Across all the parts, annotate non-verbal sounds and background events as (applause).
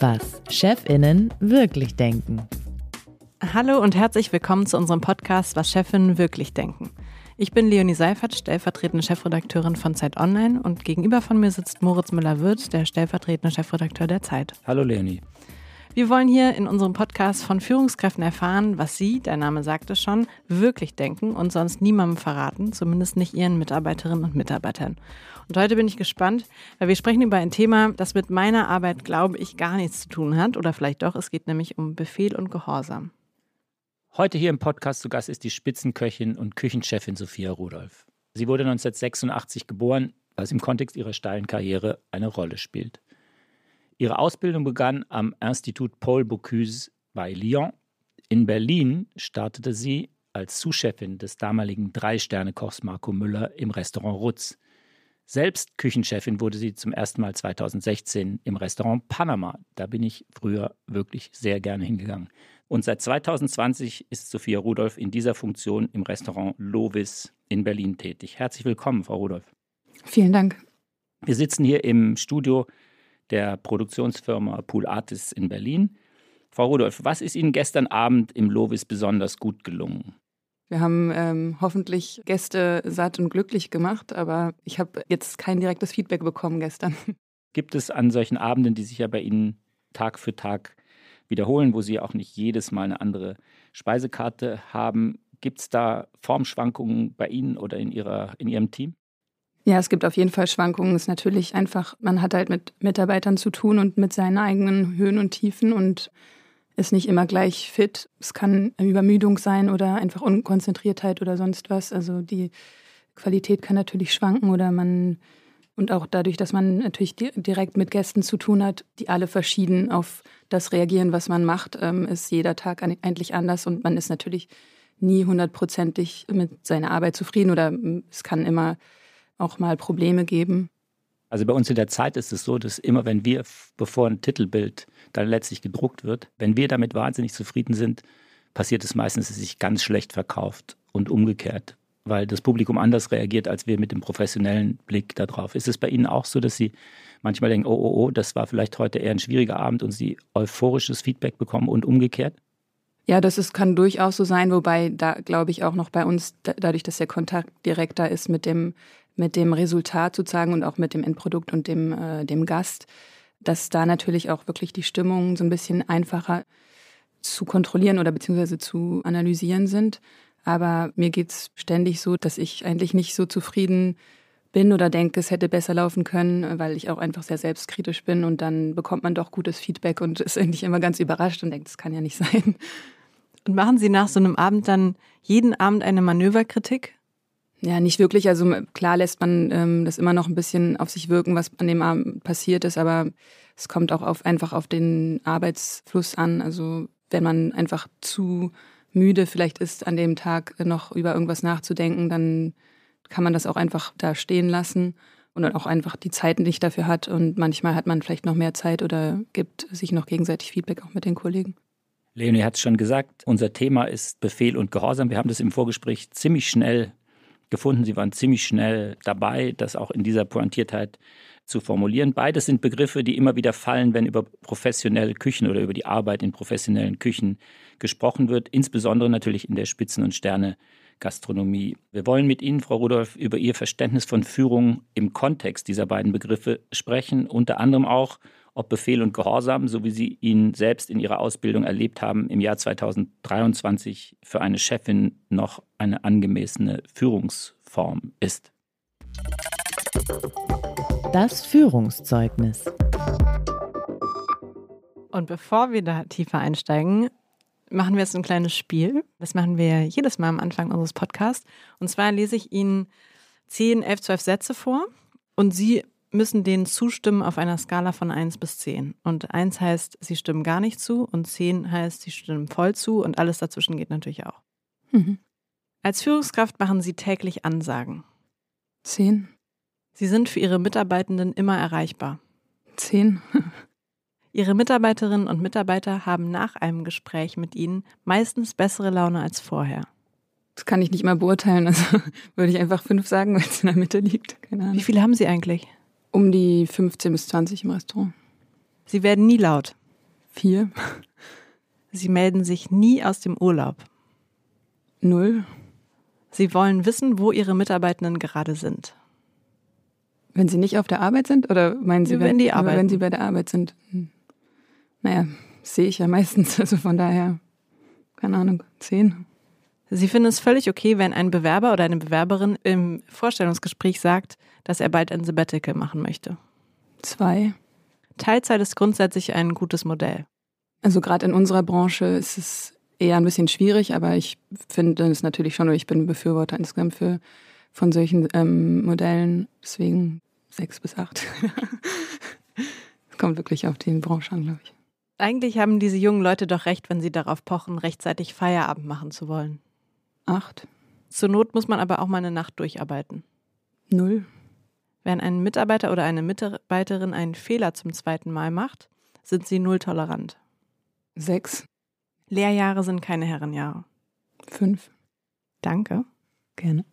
Was Chefinnen wirklich denken. Hallo und herzlich willkommen zu unserem Podcast Was Chefinnen wirklich denken. Ich bin Leonie Seifert, stellvertretende Chefredakteurin von Zeit Online und gegenüber von mir sitzt Moritz Müller-Wirth, der stellvertretende Chefredakteur der Zeit. Hallo Leonie. Wir wollen hier in unserem Podcast von Führungskräften erfahren, was sie, der Name sagt es schon, wirklich denken und sonst niemandem verraten, zumindest nicht ihren Mitarbeiterinnen und Mitarbeitern. Und heute bin ich gespannt, weil wir sprechen über ein Thema, das mit meiner Arbeit, glaube ich, gar nichts zu tun hat. Oder vielleicht doch, es geht nämlich um Befehl und Gehorsam. Heute hier im Podcast zu Gast ist die Spitzenköchin und Küchenchefin Sophia Rudolph. Sie wurde 1986 geboren, was im Kontext ihrer steilen Karriere eine Rolle spielt. Ihre Ausbildung begann am Institut Paul Bocuse bei Lyon. In Berlin startete sie als Sous-Chefin des damaligen Drei-Sterne-Kochs Marco Müller im Restaurant Rutz. Selbst Küchenchefin wurde sie zum ersten Mal 2016 im Restaurant Panama. Da bin ich früher wirklich sehr gerne hingegangen. Und seit 2020 ist Sophia Rudolph in dieser Funktion im Restaurant Lovis in Berlin tätig. Herzlich willkommen, Frau Rudolph. Vielen Dank. Wir sitzen hier im Studio der Produktionsfirma Pool Artists in Berlin. Frau Rudolph, was ist Ihnen gestern Abend im Lovis besonders gut gelungen? Wir haben ähm, hoffentlich Gäste satt und glücklich gemacht, aber ich habe jetzt kein direktes Feedback bekommen gestern. (laughs) Gibt es an solchen Abenden, die sich ja bei Ihnen Tag für Tag wiederholen, wo Sie auch nicht jedes Mal eine andere Speisekarte haben. Gibt es da Formschwankungen bei Ihnen oder in, Ihrer, in Ihrem Team? Ja, es gibt auf jeden Fall Schwankungen. Es ist natürlich einfach, man hat halt mit Mitarbeitern zu tun und mit seinen eigenen Höhen und Tiefen und ist nicht immer gleich fit. Es kann Übermüdung sein oder einfach Unkonzentriertheit oder sonst was. Also die Qualität kann natürlich schwanken oder man und auch dadurch, dass man natürlich direkt mit Gästen zu tun hat, die alle verschieden auf das reagieren, was man macht, ähm, ist jeder Tag eigentlich anders und man ist natürlich nie hundertprozentig mit seiner Arbeit zufrieden oder es kann immer auch mal Probleme geben. Also bei uns in der Zeit ist es so, dass immer, wenn wir, bevor ein Titelbild dann letztlich gedruckt wird, wenn wir damit wahnsinnig zufrieden sind, passiert es meistens, dass es sich ganz schlecht verkauft und umgekehrt weil das Publikum anders reagiert, als wir mit dem professionellen Blick darauf. Ist es bei Ihnen auch so, dass Sie manchmal denken, oh, oh, oh, das war vielleicht heute eher ein schwieriger Abend und Sie euphorisches Feedback bekommen und umgekehrt? Ja, das ist, kann durchaus so sein, wobei da glaube ich auch noch bei uns, dadurch, dass der Kontakt direkt da ist mit dem, mit dem Resultat sozusagen und auch mit dem Endprodukt und dem, äh, dem Gast, dass da natürlich auch wirklich die Stimmungen so ein bisschen einfacher zu kontrollieren oder beziehungsweise zu analysieren sind. Aber mir geht es ständig so, dass ich eigentlich nicht so zufrieden bin oder denke, es hätte besser laufen können, weil ich auch einfach sehr selbstkritisch bin und dann bekommt man doch gutes Feedback und ist eigentlich immer ganz überrascht und denkt, das kann ja nicht (laughs) sein. Und machen Sie nach so einem Abend dann jeden Abend eine Manöverkritik? Ja, nicht wirklich. Also klar lässt man ähm, das immer noch ein bisschen auf sich wirken, was an dem Abend passiert ist, aber es kommt auch auf, einfach auf den Arbeitsfluss an. Also wenn man einfach zu müde vielleicht ist, an dem Tag noch über irgendwas nachzudenken, dann kann man das auch einfach da stehen lassen und dann auch einfach die Zeit nicht dafür hat. Und manchmal hat man vielleicht noch mehr Zeit oder gibt sich noch gegenseitig Feedback auch mit den Kollegen. Leonie hat es schon gesagt, unser Thema ist Befehl und Gehorsam. Wir haben das im Vorgespräch ziemlich schnell gefunden. Sie waren ziemlich schnell dabei, das auch in dieser Pointiertheit zu formulieren. Beides sind Begriffe, die immer wieder fallen, wenn über professionelle Küchen oder über die Arbeit in professionellen Küchen gesprochen wird, insbesondere natürlich in der Spitzen- und Sterne-Gastronomie. Wir wollen mit Ihnen, Frau Rudolph, über Ihr Verständnis von Führung im Kontext dieser beiden Begriffe sprechen, unter anderem auch, ob Befehl und Gehorsam, so wie Sie ihn selbst in Ihrer Ausbildung erlebt haben, im Jahr 2023 für eine Chefin noch eine angemessene Führungsform ist. Das Führungszeugnis. Und bevor wir da tiefer einsteigen, machen wir jetzt ein kleines Spiel. Das machen wir jedes Mal am Anfang unseres Podcasts. Und zwar lese ich Ihnen 10, 11, 12 Sätze vor und Sie müssen denen zustimmen auf einer Skala von 1 bis 10. Und 1 heißt, Sie stimmen gar nicht zu und 10 heißt, Sie stimmen voll zu und alles dazwischen geht natürlich auch. Mhm. Als Führungskraft machen Sie täglich Ansagen. 10. Sie sind für Ihre Mitarbeitenden immer erreichbar. Zehn. (laughs) Ihre Mitarbeiterinnen und Mitarbeiter haben nach einem Gespräch mit Ihnen meistens bessere Laune als vorher. Das kann ich nicht mal beurteilen. Also (laughs) würde ich einfach fünf sagen, weil es in der Mitte liegt. Keine Ahnung. Wie viele haben Sie eigentlich? Um die 15 bis 20 im Restaurant. Sie werden nie laut. Vier. Sie melden sich nie aus dem Urlaub. Null. Sie wollen wissen, wo Ihre Mitarbeitenden gerade sind. Wenn sie nicht auf der Arbeit sind? Oder meinen Sie, Ja, wenn die arbeiten. wenn sie bei der Arbeit sind? Hm. Naja, sehe ich ja (laughs) meistens. Also von daher, keine Ahnung, zehn. Sie finden es völlig okay, wenn ein Bewerber oder eine Bewerberin im Vorstellungsgespräch sagt, dass er bald ein Sabbatical machen möchte. Zwei. Teilzeit ist grundsätzlich ein gutes Modell. Also gerade in unserer Branche ist es eher ein bisschen schwierig, aber ich finde es natürlich schon, ich bin Befürworter insgesamt für, von solchen ähm, Modellen. Deswegen sechs bis acht. Es (laughs) kommt wirklich auf die Branche an, glaube ich. Eigentlich haben diese jungen Leute doch recht, wenn sie darauf pochen, rechtzeitig Feierabend machen zu wollen. Acht. Zur Not muss man aber auch mal eine Nacht durcharbeiten. Null. Wenn ein Mitarbeiter oder eine Mitarbeiterin einen Fehler zum zweiten Mal macht, sind sie null tolerant. Sechs. Lehrjahre sind keine Herrenjahre. Fünf. Danke. Gerne.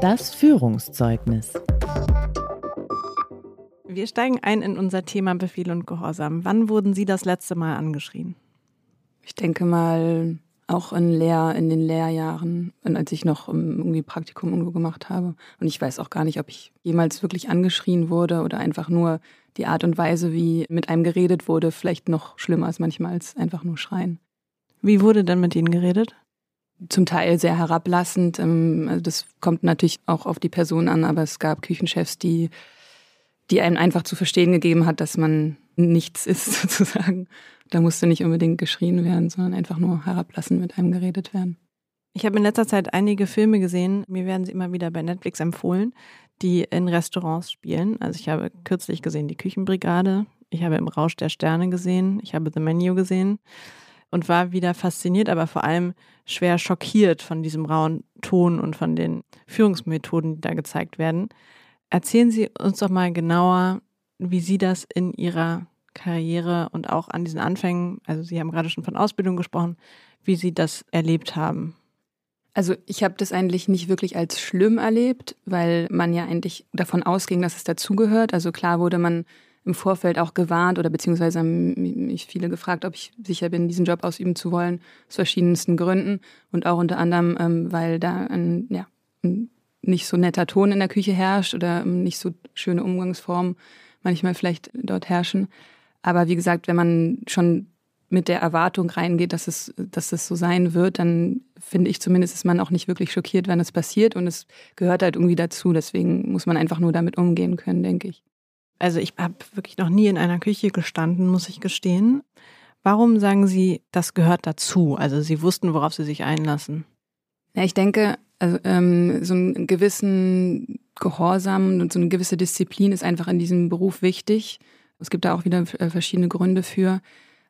Das Führungszeugnis. Wir steigen ein in unser Thema Befehl und Gehorsam. Wann wurden Sie das letzte Mal angeschrien? Ich denke mal, auch in, Lehr in den Lehrjahren, als ich noch ähm, irgendwie Praktikum irgendwo gemacht habe. Und ich weiß auch gar nicht, ob ich jemals wirklich angeschrien wurde oder einfach nur die Art und Weise, wie mit einem geredet wurde, vielleicht noch schlimmer ist manchmal als einfach nur schreien. Wie wurde denn mit Ihnen geredet? Zum Teil sehr herablassend. ähm, Also das kommt natürlich auch auf die Person an, aber es gab Küchenchefs, die, die einem einfach zu verstehen gegeben hat, dass man nichts ist, (laughs) sozusagen. Da musste nicht unbedingt geschrien werden, sondern einfach nur herablassend mit einem geredet werden. Ich habe in letzter Zeit einige Filme gesehen, mir werden sie immer wieder bei Netflix empfohlen, die in Restaurants spielen. Also ich habe kürzlich gesehen die Küchenbrigade, ich habe im Rausch der Sterne gesehen, ich habe The Menu gesehen und war wieder fasziniert, aber vor allem schwer schockiert von diesem rauen Ton und von den Führungsmethoden, die da gezeigt werden. Erzählen Sie uns doch mal genauer, wie Sie das in Ihrer Karriere und auch an diesen Anfängen, also Sie haben gerade schon von Ausbildung gesprochen, wie Sie das erlebt haben. Also ich habe das eigentlich nicht wirklich als schlimm erlebt, weil man ja eigentlich davon ausging, dass es dazugehört. Also klar wurde man im Vorfeld auch gewarnt oder beziehungsweise haben mich viele gefragt, ob ich sicher bin, diesen Job ausüben zu wollen, aus verschiedensten Gründen und auch unter anderem, ähm, weil da ein, ja, ein nicht so netter Ton in der Küche herrscht oder nicht so schöne Umgangsformen manchmal vielleicht dort herrschen. Aber wie gesagt, wenn man schon mit der Erwartung reingeht, dass es, dass es so sein wird, dann finde ich zumindest, ist man auch nicht wirklich schockiert, wenn es passiert und es gehört halt irgendwie dazu. Deswegen muss man einfach nur damit umgehen können, denke ich. Also ich habe wirklich noch nie in einer Küche gestanden, muss ich gestehen. Warum sagen Sie, das gehört dazu? Also Sie wussten, worauf Sie sich einlassen. Ja, ich denke, also ähm, so einen gewissen Gehorsam und so eine gewisse Disziplin ist einfach in diesem Beruf wichtig. Es gibt da auch wieder äh, verschiedene Gründe für.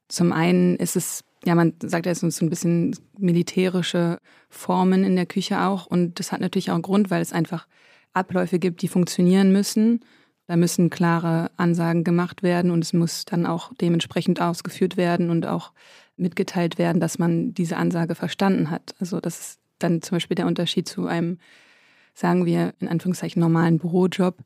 Zum einen ist es, ja, man sagt ja, es sind so ein bisschen militärische Formen in der Küche auch. Und das hat natürlich auch einen Grund, weil es einfach Abläufe gibt, die funktionieren müssen. Da müssen klare Ansagen gemacht werden und es muss dann auch dementsprechend ausgeführt werden und auch mitgeteilt werden, dass man diese Ansage verstanden hat. Also das ist dann zum Beispiel der Unterschied zu einem, sagen wir, in Anführungszeichen normalen Bürojob,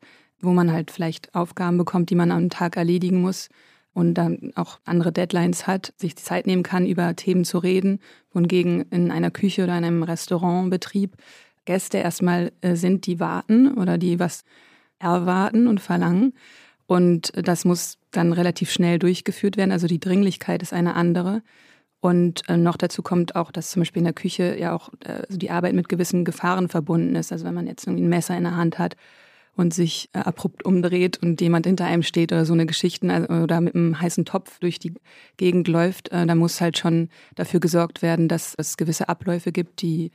wo man halt vielleicht Aufgaben bekommt, die man am Tag erledigen muss und dann auch andere Deadlines hat, sich die Zeit nehmen kann, über Themen zu reden, wohingegen in einer Küche oder in einem Restaurantbetrieb Gäste erstmal äh, sind, die warten oder die was erwarten und verlangen. Und das muss dann relativ schnell durchgeführt werden. Also die Dringlichkeit ist eine andere. Und äh, noch dazu kommt auch, dass zum Beispiel in der Küche ja auch äh, also die Arbeit mit gewissen Gefahren verbunden ist. Also wenn man jetzt irgendwie ein Messer in der Hand hat und sich äh, abrupt umdreht und jemand hinter einem steht oder so eine Geschichten also, oder mit einem heißen Topf durch die Gegend läuft, äh, da muss halt schon dafür gesorgt werden, dass es gewisse Abläufe gibt, die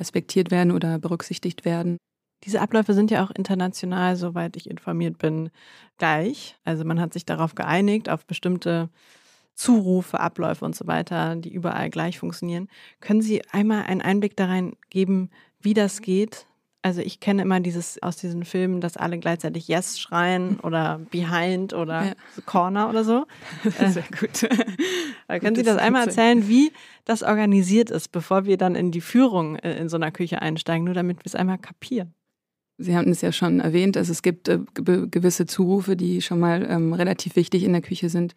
respektiert werden oder berücksichtigt werden. Diese Abläufe sind ja auch international, soweit ich informiert bin, gleich. Also man hat sich darauf geeinigt, auf bestimmte Zurufe, Abläufe und so weiter, die überall gleich funktionieren. Können Sie einmal einen Einblick da rein geben, wie das geht? Also ich kenne immer dieses aus diesen Filmen, dass alle gleichzeitig Yes schreien (laughs) oder Behind oder ja. Corner oder so. (laughs) Sehr gut. Äh, können Sie das einmal erzählen, wie das organisiert ist, bevor wir dann in die Führung äh, in so einer Küche einsteigen, nur damit wir es einmal kapieren? Sie haben es ja schon erwähnt, also es gibt äh, gewisse Zurufe, die schon mal ähm, relativ wichtig in der Küche sind,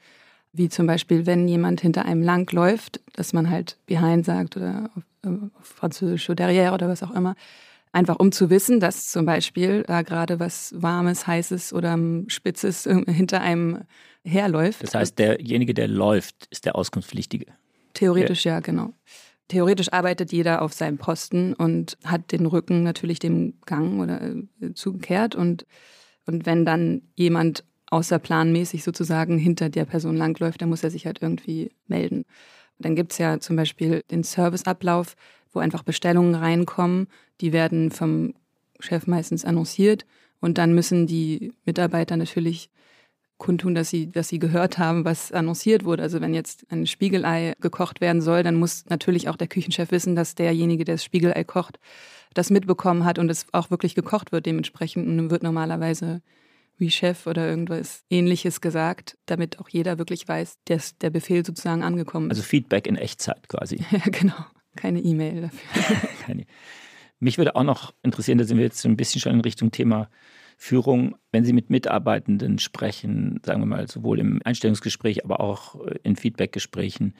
wie zum Beispiel, wenn jemand hinter einem lang läuft, dass man halt behind sagt oder auf, äh, auf Französisch oder derrière oder was auch immer. Einfach um zu wissen, dass zum Beispiel da gerade was Warmes, Heißes oder Spitzes (laughs) hinter einem herläuft. Das heißt, derjenige, der läuft, ist der Auskunftspflichtige. Theoretisch ja, ja genau. Theoretisch arbeitet jeder auf seinem Posten und hat den Rücken natürlich dem Gang oder äh, zugekehrt. Und, und wenn dann jemand außerplanmäßig sozusagen hinter der Person langläuft, dann muss er sich halt irgendwie melden. Dann gibt es ja zum Beispiel den Serviceablauf, wo einfach Bestellungen reinkommen. Die werden vom Chef meistens annonciert und dann müssen die Mitarbeiter natürlich kundtun, dass sie, dass sie gehört haben, was annonciert wurde. Also wenn jetzt ein Spiegelei gekocht werden soll, dann muss natürlich auch der Küchenchef wissen, dass derjenige, der das Spiegelei kocht, das mitbekommen hat und es auch wirklich gekocht wird. Dementsprechend wird normalerweise wie Chef oder irgendwas ähnliches gesagt, damit auch jeder wirklich weiß, dass der Befehl sozusagen angekommen ist. Also Feedback in Echtzeit quasi. (laughs) Ja, genau. Keine E-Mail dafür. (laughs) Keine. Mich würde auch noch interessieren, da sind wir jetzt ein bisschen schon in Richtung Thema Führung, wenn Sie mit Mitarbeitenden sprechen, sagen wir mal sowohl im Einstellungsgespräch, aber auch in Feedbackgesprächen,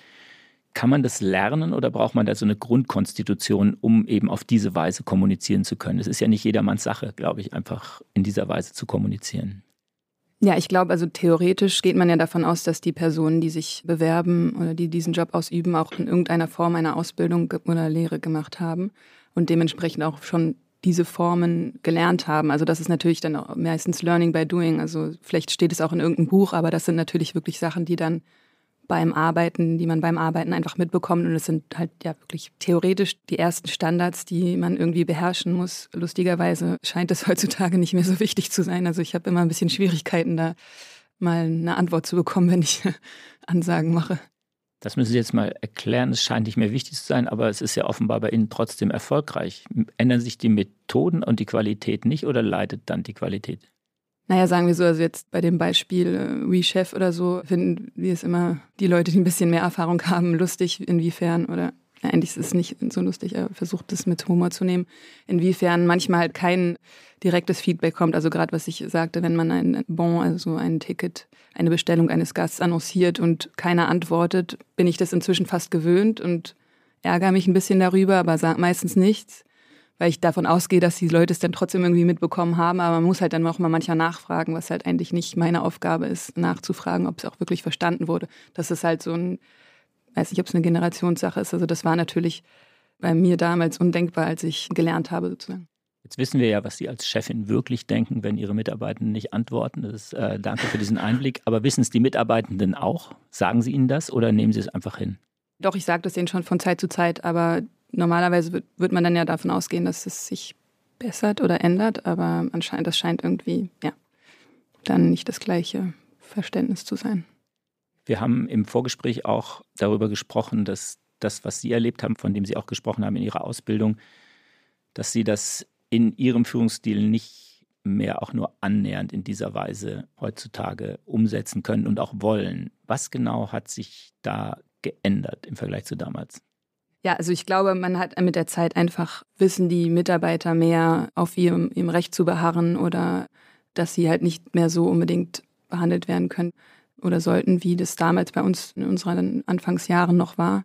kann man das lernen oder braucht man da so eine Grundkonstitution, um eben auf diese Weise kommunizieren zu können? Es ist ja nicht jedermanns Sache, glaube ich, einfach in dieser Weise zu kommunizieren. Ja, ich glaube, also theoretisch geht man ja davon aus, dass die Personen, die sich bewerben oder die diesen Job ausüben, auch in irgendeiner Form eine Ausbildung oder Lehre gemacht haben und dementsprechend auch schon diese Formen gelernt haben. Also das ist natürlich dann meistens Learning by Doing. Also vielleicht steht es auch in irgendeinem Buch, aber das sind natürlich wirklich Sachen, die dann beim Arbeiten, die man beim Arbeiten einfach mitbekommt. Und es sind halt ja wirklich theoretisch die ersten Standards, die man irgendwie beherrschen muss. Lustigerweise scheint es (laughs) heutzutage nicht mehr so wichtig zu sein. Also ich habe immer ein bisschen Schwierigkeiten, da mal eine Antwort zu bekommen, wenn ich (laughs) Ansagen mache. Das müssen Sie jetzt mal erklären. Es scheint nicht mehr wichtig zu sein, aber es ist ja offenbar bei Ihnen trotzdem erfolgreich. Ändern sich die Methoden und die Qualität nicht oder leidet dann die Qualität? Naja, sagen wir so, also jetzt bei dem Beispiel äh, WeChef oder so, finden wir es immer die Leute, die ein bisschen mehr Erfahrung (laughs) haben, lustig, inwiefern oder ja, eigentlich ist es nicht so lustig, er versucht es mit Humor zu nehmen, inwiefern manchmal halt kein direktes Feedback kommt. Also gerade was ich sagte, wenn man ein Bon, also ein Ticket, eine Bestellung eines Gasts annonciert und keiner antwortet, bin ich das inzwischen fast gewöhnt und ärgere mich ein bisschen darüber, aber sage meistens nichts weil ich davon ausgehe, dass die Leute es dann trotzdem irgendwie mitbekommen haben. Aber man muss halt dann auch mal manchmal nachfragen, was halt eigentlich nicht meine Aufgabe ist, nachzufragen, ob es auch wirklich verstanden wurde. Das ist halt so ein, weiß nicht, ob es eine Generationssache ist. Also das war natürlich bei mir damals undenkbar, als ich gelernt habe sozusagen. Jetzt wissen wir ja, was Sie als Chefin wirklich denken, wenn Ihre Mitarbeitenden nicht antworten. Das, äh, danke für diesen Einblick. Aber wissen es die Mitarbeitenden auch? Sagen Sie ihnen das oder nehmen Sie es einfach hin? Doch, ich sage das denen schon von Zeit zu Zeit, aber normalerweise wird, wird man dann ja davon ausgehen, dass es sich bessert oder ändert, aber anscheinend, das scheint irgendwie, ja, dann nicht das gleiche Verständnis zu sein. Wir haben im Vorgespräch auch darüber gesprochen, dass das, was Sie erlebt haben, von dem Sie auch gesprochen haben in Ihrer Ausbildung, dass Sie das in Ihrem Führungsstil nicht mehr auch nur annähernd in dieser Weise heutzutage umsetzen können und auch wollen. Was genau hat sich da geändert im Vergleich zu damals? Ja, also ich glaube, man hat mit der Zeit einfach, wissen die Mitarbeiter mehr auf ihrem, ihrem Recht zu beharren oder dass sie halt nicht mehr so unbedingt behandelt werden können oder sollten, wie das damals bei uns in unseren Anfangsjahren noch war.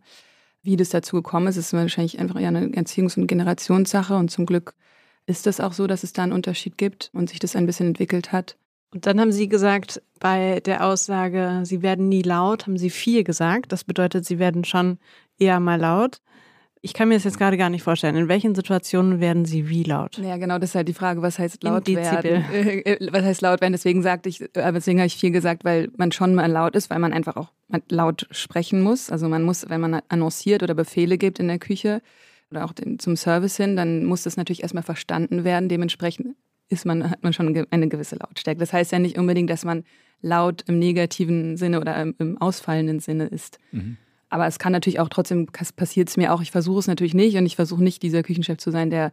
Wie das dazu gekommen ist, ist wahrscheinlich einfach eher eine Erziehungs- und Generationssache und zum Glück ist das auch so, dass es da einen Unterschied gibt und sich das ein bisschen entwickelt hat. Und dann haben Sie gesagt, bei der Aussage, Sie werden nie laut, haben Sie viel gesagt. Das bedeutet, Sie werden schon eher mal laut. Ich kann mir das jetzt gerade gar nicht vorstellen. In welchen Situationen werden Sie wie laut? Ja, genau, das ist halt die Frage, was heißt laut werden? Äh, äh, was heißt laut werden? Deswegen sagte ich, äh, deswegen habe ich viel gesagt, weil man schon mal laut ist, weil man einfach auch laut sprechen muss. Also man muss, wenn man annonciert oder Befehle gibt in der Küche oder auch zum Service hin, dann muss das natürlich erstmal verstanden werden. Dementsprechend ist man, hat man schon eine gewisse Lautstärke. Das heißt ja nicht unbedingt, dass man laut im negativen Sinne oder im, ausfallenden Sinne ist. Mhm. Aber es kann natürlich auch trotzdem, passiert es mir auch, ich versuche es natürlich nicht und ich versuche nicht dieser Küchenchef zu sein, der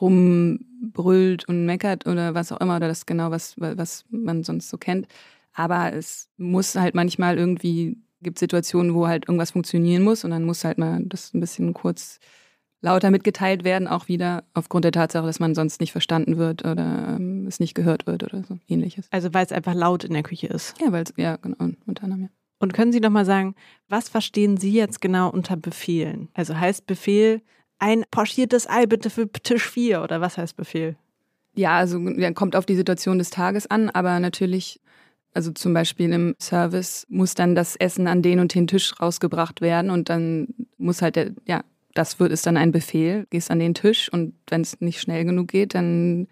rumbrüllt und meckert oder was auch immer oder das genau, was, was man sonst so kennt. Aber es muss halt manchmal irgendwie, gibt Situationen, wo halt irgendwas funktionieren muss und dann muss halt mal das ein bisschen kurz lauter mitgeteilt werden, auch wieder aufgrund der Tatsache, dass man sonst nicht verstanden wird oder ähm, es nicht gehört wird oder so ähnliches. Also weil es einfach laut in der Küche ist. Ja, weil es, ja, genau, unter anderem, ja. Und können Sie noch mal sagen, was verstehen Sie jetzt genau unter Befehlen? Also heißt Befehl ein pochiertes Ei bitte für Tisch 4 oder was heißt Befehl? Ja, also kommt auf die Situation des Tages an, aber natürlich, also zum Beispiel im Service muss dann das Essen an den und den Tisch rausgebracht werden und dann muss halt der, ja, das wird ist dann ein Befehl, gehst an den Tisch und wenn es nicht schnell genug geht, dann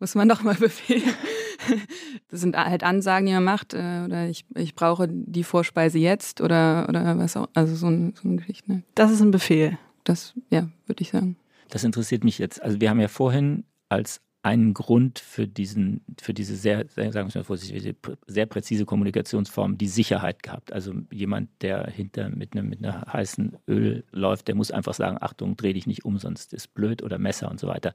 muss man doch mal (laughs) befehlen. (laughs) Das sind halt Ansagen, die man macht, äh, oder ich, ich brauche die Vorspeise jetzt oder, oder was auch, also so, ein, so eine Geschichte. Ne? Das ist ein Befehl. Das, ja, würde ich sagen. Das interessiert mich jetzt. Also wir haben ja vorhin als einen Grund für diesen, für diese sehr, sehr sagen wir mal vorsichtig, sehr präzise Kommunikationsform die Sicherheit gehabt. Also jemand, der hinter mit einem mit einer heißen Öl läuft, der muss einfach sagen, Achtung, dreh dich nicht um, sonst ist blöd oder Messer und so weiter.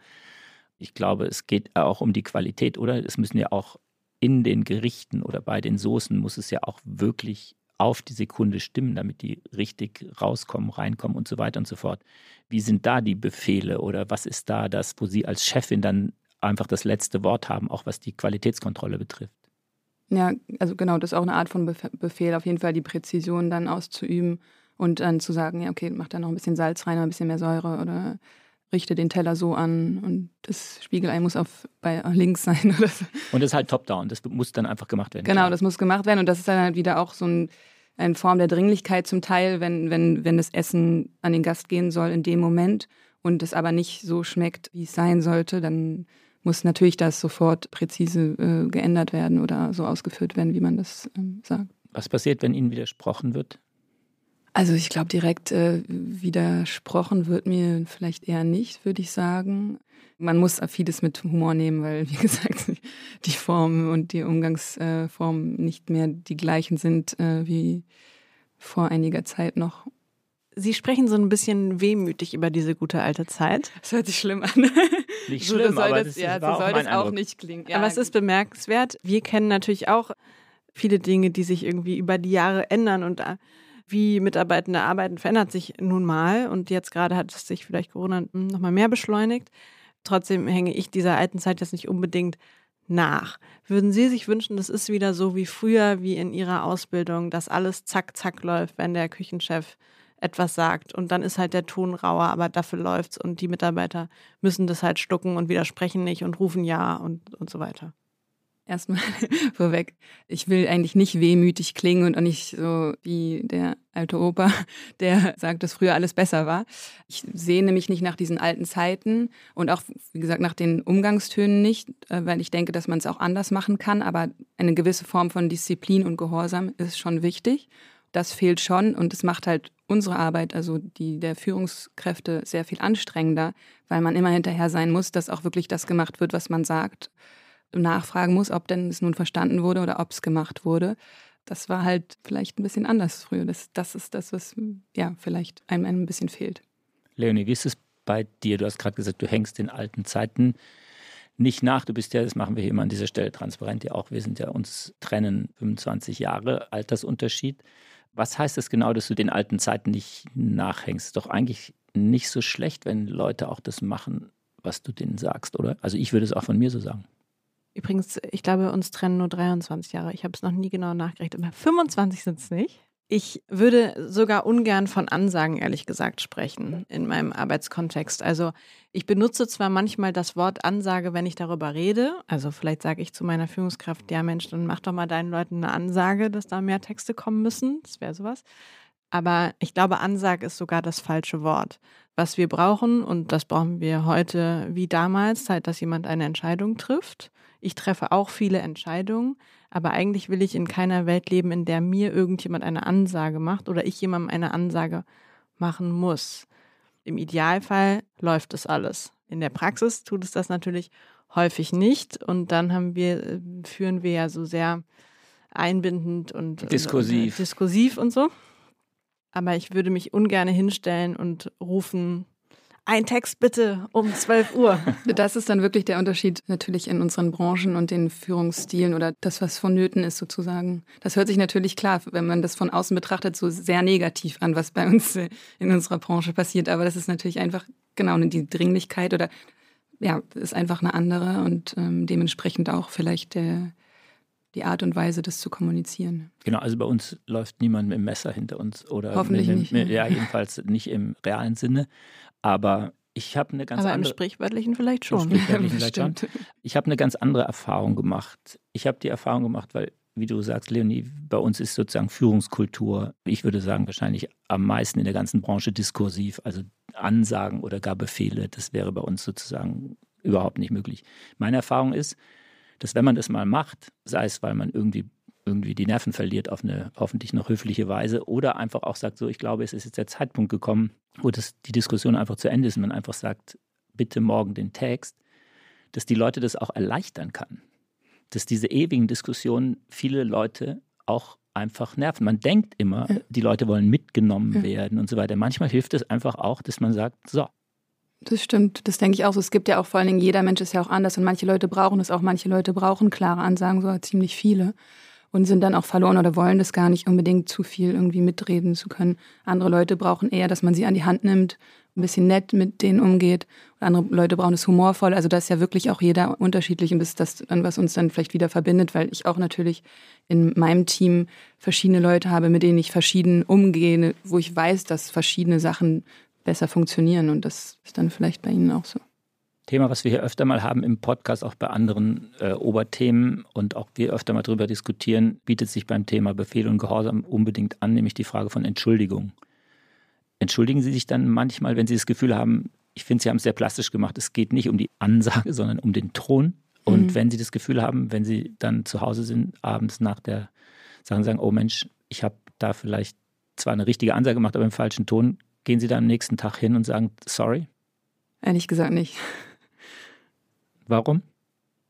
Ich glaube, es geht auch um die Qualität, oder? Es müssen ja auch in den Gerichten oder bei den Soßen muss es ja auch wirklich auf die Sekunde stimmen, damit die richtig rauskommen, reinkommen und so weiter und so fort. Wie sind da die Befehle oder was ist da das, wo Sie als Chefin dann einfach das letzte Wort haben, auch was die Qualitätskontrolle betrifft? Ja, also genau, das ist auch eine Art von Befehl, auf jeden Fall die Präzision dann auszuüben und dann zu sagen, ja, okay, mach da noch ein bisschen Salz rein, ein bisschen mehr Säure oder richte den Teller so an und das Spiegelei muss auf bei (laughs) links sein oder so. Und das ist halt top-down, das muss dann einfach gemacht werden. Genau, das muss gemacht werden und das ist dann halt wieder auch so ein, eine Form der Dringlichkeit zum Teil, wenn, wenn, wenn das Essen an den Gast gehen soll in dem Moment und es aber nicht so schmeckt, wie es sein sollte, dann muss natürlich das sofort präzise äh, geändert werden oder so ausgeführt werden, wie man das ähm, sagt. Was passiert, wenn Ihnen widersprochen wird? Also ich glaube, direkt äh, widersprochen wird mir vielleicht eher nicht, würde ich sagen. Man muss vieles mit Humor nehmen, weil, wie (laughs) gesagt, die Formen und die Umgangsformen nicht mehr die gleichen sind äh, wie vor einiger Zeit noch. Sie sprechen so ein bisschen wehmütig über diese gute alte Zeit. Das hört sich schlimm an. (laughs) Nicht schlimm, so, soll aber das, das ja, so soll das auch nicht klingen. Ja, aber es ist bemerkenswert. Wir kennen natürlich auch viele Dinge, die sich irgendwie über die Jahre ändern und wie Mitarbeitende arbeiten, verändert sich nun mal. Und jetzt gerade hat es sich vielleicht Corona nochmal mehr beschleunigt. Trotzdem hänge ich dieser alten Zeit jetzt nicht unbedingt nach. Würden Sie sich wünschen, das ist wieder so wie früher, wie in Ihrer Ausbildung, dass alles zack, zack läuft, wenn der Küchenchef etwas sagt und dann ist halt der Ton rauer, aber dafür läuft's und die Mitarbeiter müssen das halt stucken und widersprechen nicht und rufen ja und, und so weiter. Erstmal (laughs) vorweg, ich will eigentlich nicht wehmütig klingen und auch nicht so wie der alte Opa, (laughs) der sagt, dass früher alles besser war. Ich sehe nämlich nicht nach diesen alten Zeiten und auch, wie gesagt, nach den Umgangstönen nicht, äh, weil ich denke, dass man es auch anders machen kann, aber eine gewisse Form von Disziplin und Gehorsam ist schon wichtig. Das fehlt schon und es macht halt unsere Arbeit, also die der Führungskräfte, sehr viel anstrengender, weil man immer hinterher sein muss, dass auch wirklich das gemacht wird, was man sagt. Nachfragen muss, ob denn es nun verstanden wurde oder ob es gemacht wurde. Das war halt vielleicht ein bisschen anders früher. Das, das ist das, was ja vielleicht einem ein bisschen fehlt. Leonie, wie ist es bei dir? Du hast gerade gesagt, du hängst den alten Zeiten nicht nach. Du bist ja, das machen wir hier immer an dieser Stelle transparent ja auch. Wir sind ja uns trennen 25 Jahre Altersunterschied. Was heißt das genau, dass du den alten Zeiten nicht nachhängst? Ist doch eigentlich nicht so schlecht, wenn Leute auch das machen, was du denen sagst, oder? Also ich würde es auch von mir so sagen. Übrigens, ich glaube, uns trennen nur 23 Jahre. Ich habe es noch nie genau nachgerechnet. Aber 25 sind es nicht. Ich würde sogar ungern von Ansagen, ehrlich gesagt, sprechen in meinem Arbeitskontext. Also ich benutze zwar manchmal das Wort Ansage, wenn ich darüber rede. Also vielleicht sage ich zu meiner Führungskraft, ja Mensch, dann mach doch mal deinen Leuten eine Ansage, dass da mehr Texte kommen müssen. Das wäre sowas. Aber ich glaube, Ansage ist sogar das falsche Wort. Was wir brauchen, und das brauchen wir heute wie damals, halt, dass jemand eine Entscheidung trifft. Ich treffe auch viele Entscheidungen, aber eigentlich will ich in keiner Welt leben, in der mir irgendjemand eine Ansage macht oder ich jemandem eine Ansage machen muss. Im Idealfall läuft es alles. In der Praxis tut es das natürlich häufig nicht und dann haben wir, äh, führen wir ja so sehr einbindend und diskursiv, und, äh, diskursiv und so. Aber ich würde mich ungern hinstellen und rufen, ein Text bitte um 12 Uhr. (laughs) Das ist dann wirklich der Unterschied natürlich in unseren Branchen und den Führungsstilen oder das, was vonnöten ist sozusagen. Das hört sich natürlich klar, wenn man das von außen betrachtet, so sehr negativ an, was bei uns in unserer Branche passiert. Aber das ist natürlich einfach genau die Dringlichkeit oder ja, ist einfach eine andere und ähm, dementsprechend auch vielleicht der, die Art und Weise, das zu kommunizieren. Genau, also bei uns läuft niemand mit dem Messer hinter uns oder hoffentlich mit, nicht. Mit, ja, jedenfalls nicht im realen Sinne. Aber ich habe eine ganz Aber andere. im sprichwörtlichen vielleicht schon. Sprichwörtlichen (laughs) vielleicht schon. Ich habe eine ganz andere Erfahrung gemacht. Ich habe die Erfahrung gemacht, weil, wie du sagst, Leonie, bei uns ist sozusagen Führungskultur, ich würde sagen, wahrscheinlich am meisten in der ganzen Branche diskursiv, also Ansagen oder gar Befehle. Das wäre bei uns sozusagen überhaupt nicht möglich. Meine Erfahrung ist, dass wenn man das mal macht, sei es, weil man irgendwie irgendwie die Nerven verliert auf eine hoffentlich noch höfliche Weise oder einfach auch sagt, so, ich glaube, es ist jetzt der Zeitpunkt gekommen, wo das, die Diskussion einfach zu Ende ist und man einfach sagt, bitte morgen den Text, dass die Leute das auch erleichtern kann. Dass diese ewigen Diskussionen viele Leute auch einfach nerven. Man denkt immer, die Leute wollen mitgenommen werden und so weiter. Manchmal hilft es einfach auch, dass man sagt, so, Das stimmt, das denke ich auch so. Es gibt ja auch vor allen Dingen, jeder Mensch ist ja auch anders und manche Leute brauchen es auch, manche Leute brauchen klare Ansagen, so ziemlich viele und sind dann auch verloren oder wollen das gar nicht unbedingt zu viel irgendwie mitreden zu können. Andere Leute brauchen eher, dass man sie an die Hand nimmt, ein bisschen nett mit denen umgeht. Und andere Leute brauchen es humorvoll. Also da ist ja wirklich auch jeder unterschiedlich und das ist das, was uns dann vielleicht wieder verbindet, weil ich auch natürlich in meinem Team verschiedene Leute habe, mit denen ich verschieden umgehe, wo ich weiß, dass verschiedene Sachen besser funktionieren und das ist dann vielleicht bei Ihnen auch so. Thema, was wir hier öfter mal haben im Podcast, auch bei anderen äh, Oberthemen und auch wir öfter mal drüber diskutieren, bietet sich beim Thema Befehl und Gehorsam unbedingt an, nämlich die Frage von Entschuldigung. Entschuldigen Sie sich dann manchmal, wenn Sie das Gefühl haben, ich finde, Sie haben es sehr plastisch gemacht, es geht nicht um die Ansage, sondern um den Ton. Und Mhm. wenn Sie das Gefühl haben, wenn Sie dann zu Hause sind, abends nach der Sache sagen, oh Mensch, ich habe da vielleicht zwar eine richtige Ansage gemacht, aber im falschen Ton, gehen Sie dann am nächsten Tag hin und sagen, sorry. Ehrlich gesagt nicht. Warum?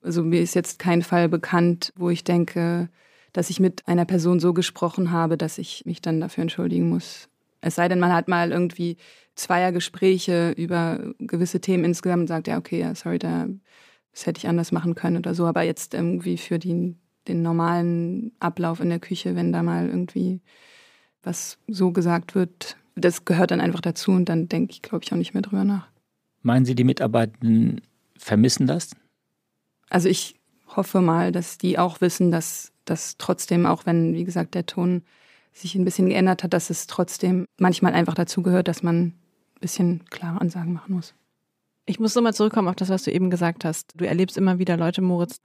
Also mir ist jetzt kein Fall bekannt, wo ich denke, dass ich mit einer Person so gesprochen habe, dass ich mich dann dafür entschuldigen muss. Es sei denn, man hat mal irgendwie Zweiergespräche über gewisse Themen insgesamt und sagt, ja, okay, ja, sorry, da, das hätte ich anders machen können oder so. Aber jetzt irgendwie für die, den normalen Ablauf in der Küche, wenn da mal irgendwie was so gesagt wird, das gehört dann einfach dazu und dann denke ich, glaube ich, auch nicht mehr drüber nach. Meinen Sie, die Mitarbeitenden vermissen das? Also ich hoffe mal, dass die auch wissen, dass das trotzdem, auch wenn, wie gesagt, der Ton sich ein bisschen geändert hat, dass es trotzdem manchmal einfach dazu gehört, dass man ein bisschen klare Ansagen machen muss. Ich muss nochmal zurückkommen auf das, was du eben gesagt hast. Du erlebst immer wieder Leute, Moritz,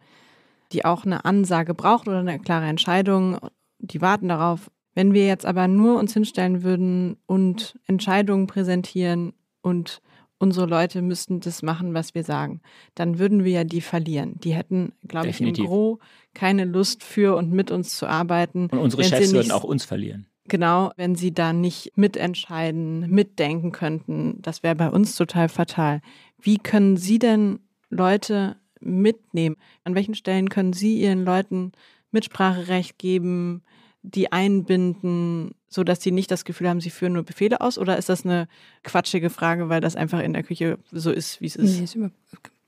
die auch eine Ansage brauchen oder eine klare Entscheidung. Die warten darauf. Wenn wir jetzt aber nur uns hinstellen würden und Entscheidungen präsentieren und unsere Leute müssten das machen, was wir sagen, dann würden wir ja die verlieren. Die hätten, glaube ich, im. Gros keine Lust für und mit uns zu arbeiten. Und unsere Chefs würden nicht- auch uns verlieren. Genau, wenn sie da nicht mitentscheiden, mitdenken könnten, das wäre bei uns total fatal. Wie können Sie denn Leute mitnehmen? An welchen Stellen können Sie Ihren Leuten Mitspracherecht geben, die einbinden, sodass sie nicht das Gefühl haben, sie führen nur Befehle aus? Oder ist das eine quatschige Frage, weil das einfach in der Küche so ist, wie es ist? Nee, ist über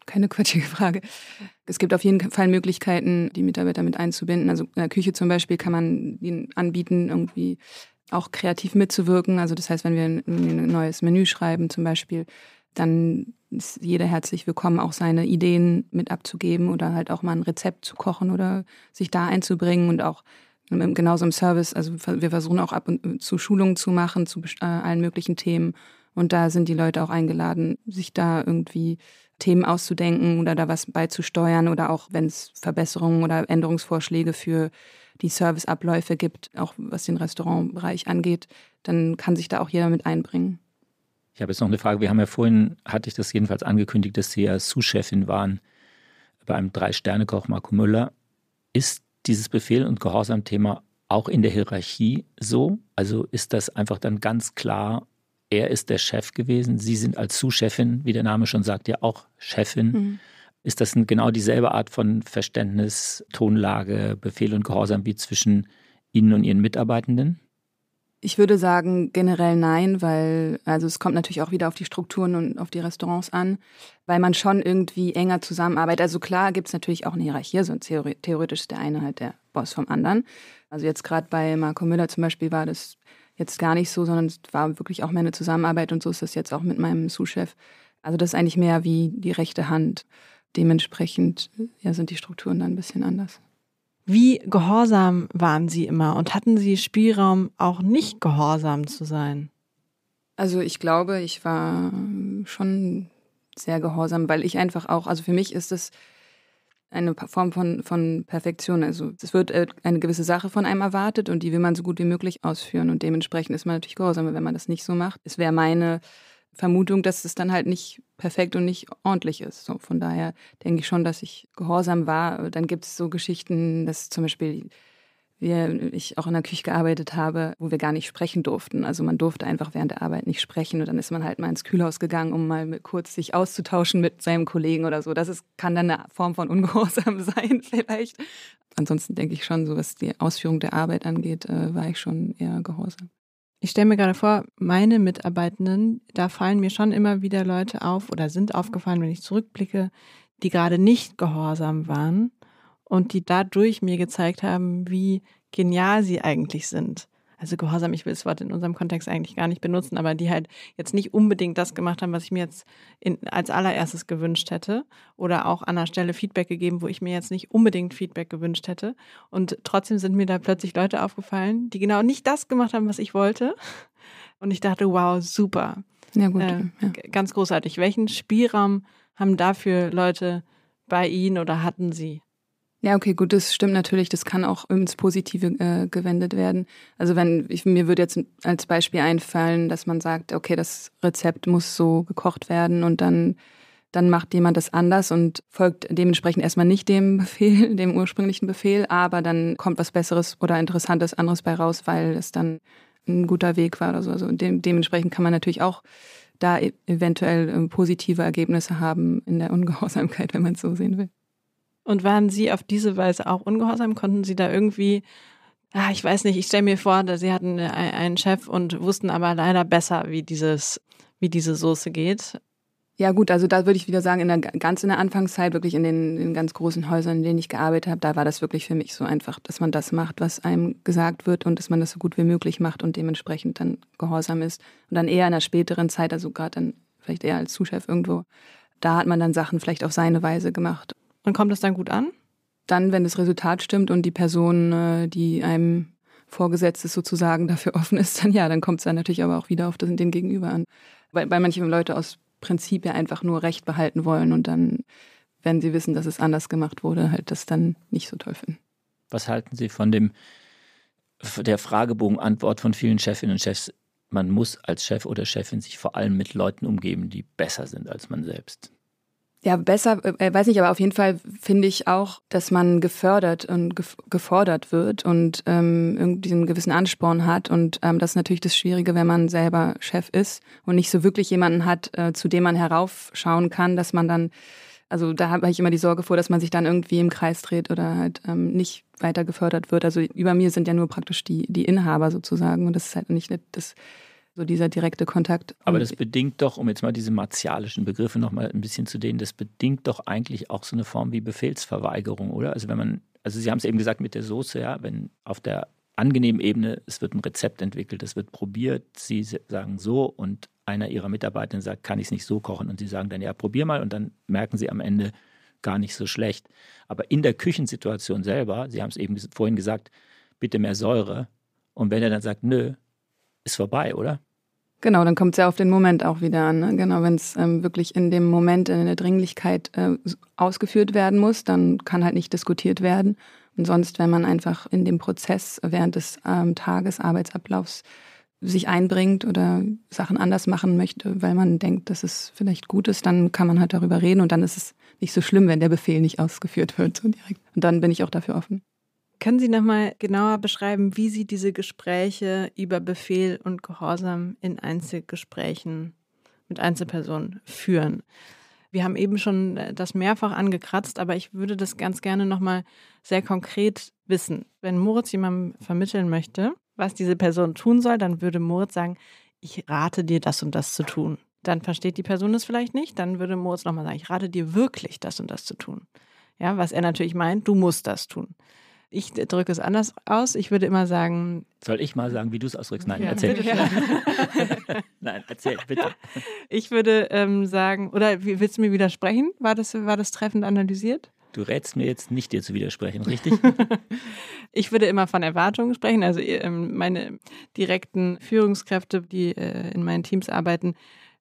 keine quatschige Frage. Es gibt auf jeden Fall Möglichkeiten, die Mitarbeiter mit einzubinden. Also in der Küche zum Beispiel kann man ihnen anbieten, irgendwie auch kreativ mitzuwirken. Also das heißt, wenn wir ein, neues Menü schreiben zum Beispiel, dann ist jeder herzlich willkommen, auch seine Ideen mit abzugeben oder halt auch mal ein Rezept zu kochen oder sich da einzubringen und auch genauso im Service. Also wir versuchen auch ab und zu Schulungen zu machen zu äh, allen möglichen Themen. Und da sind die Leute auch eingeladen, sich da irgendwie Themen auszudenken oder da was beizusteuern oder auch wenn es Verbesserungen oder Änderungsvorschläge für die Serviceabläufe gibt, auch was den Restaurantbereich angeht, dann kann sich da auch jeder mit einbringen. Ich habe jetzt noch eine Frage. Wir haben ja vorhin, hatte ich das jedenfalls angekündigt, dass Sie ja Sous-Chefin waren bei einem Drei-Sterne-Koch Marco Müller. Ist dieses Befehl- und Gehorsam-Thema auch in der Hierarchie so? Also ist das einfach dann ganz klar, er ist der Chef gewesen, Sie sind als Sous-Chefin, wie der Name schon sagt, ja auch Chefin. Mhm. Ist das genau dieselbe Art von Verständnis, Tonlage, Befehl und Gehorsam wie zwischen Ihnen und Ihren Mitarbeitenden? Ich würde sagen, generell nein, weil, also es kommt natürlich auch wieder auf die Strukturen und auf die Restaurants an, weil man schon irgendwie enger zusammenarbeitet. Also klar gibt es natürlich auch eine Hierarchie, so theoretisch ist der eine halt der Boss vom anderen. Also jetzt gerade bei Marco Müller zum Beispiel war das jetzt gar nicht so, sondern es war wirklich auch mehr eine Zusammenarbeit und so ist das jetzt auch mit meinem Sous-Chef. Also das ist eigentlich mehr wie die rechte Hand. Dementsprechend ja, sind die Strukturen dann ein bisschen anders. Wie gehorsam waren Sie immer und hatten Sie Spielraum, auch nicht gehorsam zu sein? Also ich glaube, ich war schon sehr gehorsam, weil ich einfach auch, also für mich ist es eine Form von, von Perfektion. Also es wird äh, eine gewisse Sache von einem erwartet und die will man so gut wie möglich ausführen und dementsprechend ist man natürlich gehorsam, wenn man das nicht so macht. Es wäre meine Vermutung, dass es dann halt nicht perfekt und nicht ordentlich ist. So, von daher denke ich schon, dass ich gehorsam war. Dann gibt es so Geschichten, dass zum Beispiel wir, ich auch in der Küche gearbeitet habe, wo wir gar nicht sprechen durften. Also man durfte einfach während der Arbeit nicht sprechen und dann ist man halt mal ins Kühlhaus gegangen, um mal kurz sich auszutauschen mit seinem Kollegen oder so. Das ist, kann dann eine Form von Ungehorsam (laughs) sein vielleicht. Ansonsten denke ich schon, so was die Ausführung der Arbeit angeht, äh, war ich schon eher gehorsam. Ich stelle mir gerade vor, meine Mitarbeitenden, da fallen mir schon immer wieder Leute auf oder sind aufgefallen, wenn ich zurückblicke, die gerade nicht gehorsam waren und die dadurch mir gezeigt haben, wie genial sie eigentlich sind also Gehorsam, ich will das Wort in unserem Kontext eigentlich gar nicht benutzen, aber die halt jetzt nicht unbedingt das gemacht haben, was ich mir jetzt in, als allererstes gewünscht hätte oder auch an der Stelle Feedback gegeben, wo ich mir jetzt nicht unbedingt Feedback gewünscht hätte. Und trotzdem sind mir da plötzlich Leute aufgefallen, die genau nicht das gemacht haben, was ich wollte. Und ich dachte, wow, super. Ja, gut. Äh, ja. Ganz großartig. Welchen Spielraum haben dafür Leute bei Ihnen oder hatten Sie? Ja, okay, gut, das stimmt natürlich. Das kann auch ins Positive äh, gewendet werden. Also wenn ich, mir würde jetzt als Beispiel einfallen, dass man sagt, okay, das Rezept muss so gekocht werden und dann dann macht jemand das anders und folgt dementsprechend erstmal nicht dem (laughs) Befehl, dem ursprünglichen Befehl, aber dann kommt was Besseres oder Interessantes anderes bei raus, weil es dann ein guter Weg war oder so. Also de dementsprechend kann man natürlich auch da e-, eventuell äh, positive Ergebnisse haben in der Ungehorsamkeit, (laughs) wenn man es so sehen will. Und waren Sie auf diese Weise auch ungehorsam? Konnten Sie da irgendwie, ah, ich weiß nicht, ich stelle mir vor, Sie hatten einen Chef und wussten aber leider besser, wie dieses, wie diese Soße geht. Ja gut, also da würde ich wieder sagen, in der ganz in der Anfangszeit, wirklich in den, in den ganz großen Häusern, in denen ich gearbeitet habe, da war das wirklich für mich so einfach, dass man das macht, was einem gesagt wird und dass man das so gut wie möglich macht und dementsprechend dann gehorsam ist. Und dann eher in der späteren Zeit, also gerade dann vielleicht eher als Zuschef irgendwo, da hat man dann Sachen vielleicht auf seine Weise gemacht. Und kommt das dann gut an? Dann, wenn das Resultat stimmt und die Person, äh, die einem vorgesetzt ist, sozusagen dafür (laughs) offen ist, dann ja, dann kommt es dann natürlich aber auch wieder auf das, den Gegenüber an. Weil, weil manche Leute aus Prinzip ja einfach nur Recht behalten wollen und dann, wenn sie wissen, dass es anders gemacht wurde, halt das dann nicht so toll finden. Was halten Sie von dem der Fragebogenantwort von vielen Chefinnen und Chefs? Man muss als Chef oder Chefin sich vor allem mit Leuten umgeben, die besser sind als man selbst. Ja, besser, äh, weiß nicht, aber auf jeden Fall finde ich auch, dass man gefördert und gefordert wird und ähm, irgendwie einen gewissen Ansporn hat. Und ähm, das ist natürlich das Schwierige, wenn man selber Chef ist und nicht so wirklich jemanden hat, äh, zu dem man heraufschauen kann, dass man dann, also da habe ich immer die Sorge vor, dass man sich dann irgendwie im Kreis dreht oder halt ähm, nicht weiter gefördert wird. Also über mir sind ja nur praktisch die, die Inhaber sozusagen und das ist halt nicht das so dieser direkte Kontakt. Aber das bedingt doch, um jetzt mal diese martialischen Begriffe nochmal ein bisschen zu dehnen, das bedingt doch eigentlich auch so eine Form wie Befehlsverweigerung, oder? Also wenn man, also Sie haben es eben gesagt mit der Soße, ja, wenn auf der angenehmen Ebene, es wird ein Rezept entwickelt, es wird probiert, Sie sagen so und einer Ihrer Mitarbeiter sagt, kann ich es nicht so kochen und Sie sagen dann, ja, probier mal und dann merken Sie am Ende gar nicht so schlecht. Aber in der Küchensituation selber, Sie haben es eben vorhin gesagt, bitte mehr Säure und wenn er dann sagt, nö, ist vorbei, oder? Genau, dann kommt es ja auf den Moment auch wieder an. Ne? Genau, wenn es ähm, wirklich in dem Moment in der Dringlichkeit äh, ausgeführt werden muss, dann kann halt nicht diskutiert werden. Und sonst, wenn man einfach in dem Prozess während des ähm, Tages, Arbeitsablaufs sich einbringt oder Sachen anders machen möchte, weil man denkt, dass es vielleicht gut ist, dann kann man halt darüber reden und dann ist es nicht so schlimm, wenn der Befehl nicht ausgeführt wird. So direkt. Und dann bin ich auch dafür offen. Können Sie nochmal genauer beschreiben, wie Sie diese Gespräche über Befehl und Gehorsam in Einzelgesprächen mit Einzelpersonen führen? Wir haben eben schon äh, das mehrfach angekratzt, aber ich würde das ganz gerne nochmal sehr konkret wissen. Wenn Moritz jemandem vermitteln möchte, was diese Person tun soll, dann würde Moritz sagen, ich rate dir das und das zu tun. Dann versteht die Person es vielleicht nicht, dann würde Moritz nochmal sagen, ich rate dir wirklich das und das zu tun. Ja, was er natürlich meint, du musst das tun. Ich drücke es anders aus. Ich würde immer sagen. Soll ich mal sagen, wie du es ausdrückst? Nein, ja, erzähl. Bitte, ja. (laughs) Nein, erzähl, bitte. Ich würde ähm, sagen, oder willst du mir widersprechen? War das, war das treffend analysiert? Du rätst mir jetzt nicht, dir zu widersprechen, richtig? (laughs) ich würde immer von Erwartungen sprechen. Also ähm, meine direkten Führungskräfte, die äh, in meinen Teams arbeiten,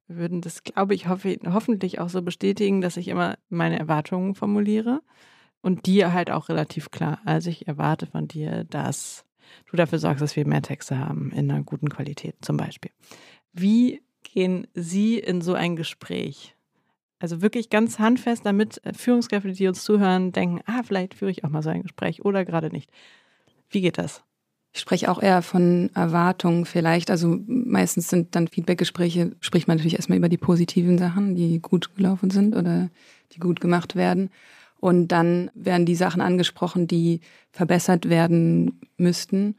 würden das, glaube ich, hoffe, hoffentlich auch so bestätigen, dass ich immer meine Erwartungen formuliere und die halt auch relativ klar. Also ich erwarte von dir, dass du dafür sorgst, dass wir mehr Texte haben in einer guten Qualität zum Beispiel. Wie gehen Sie in so ein Gespräch? Also wirklich ganz handfest, damit äh, Führungskräfte, die uns zuhören, denken, ah, vielleicht führe ich auch mal so ein Gespräch oder gerade nicht. Wie geht das? Ich spreche auch eher von Erwartungen vielleicht. Also meistens sind dann Feedbackgespräche, spricht man natürlich erstmal über die positiven Sachen, die gut gelaufen sind oder die gut gemacht werden. Und dann werden die Sachen angesprochen, die verbessert werden müssten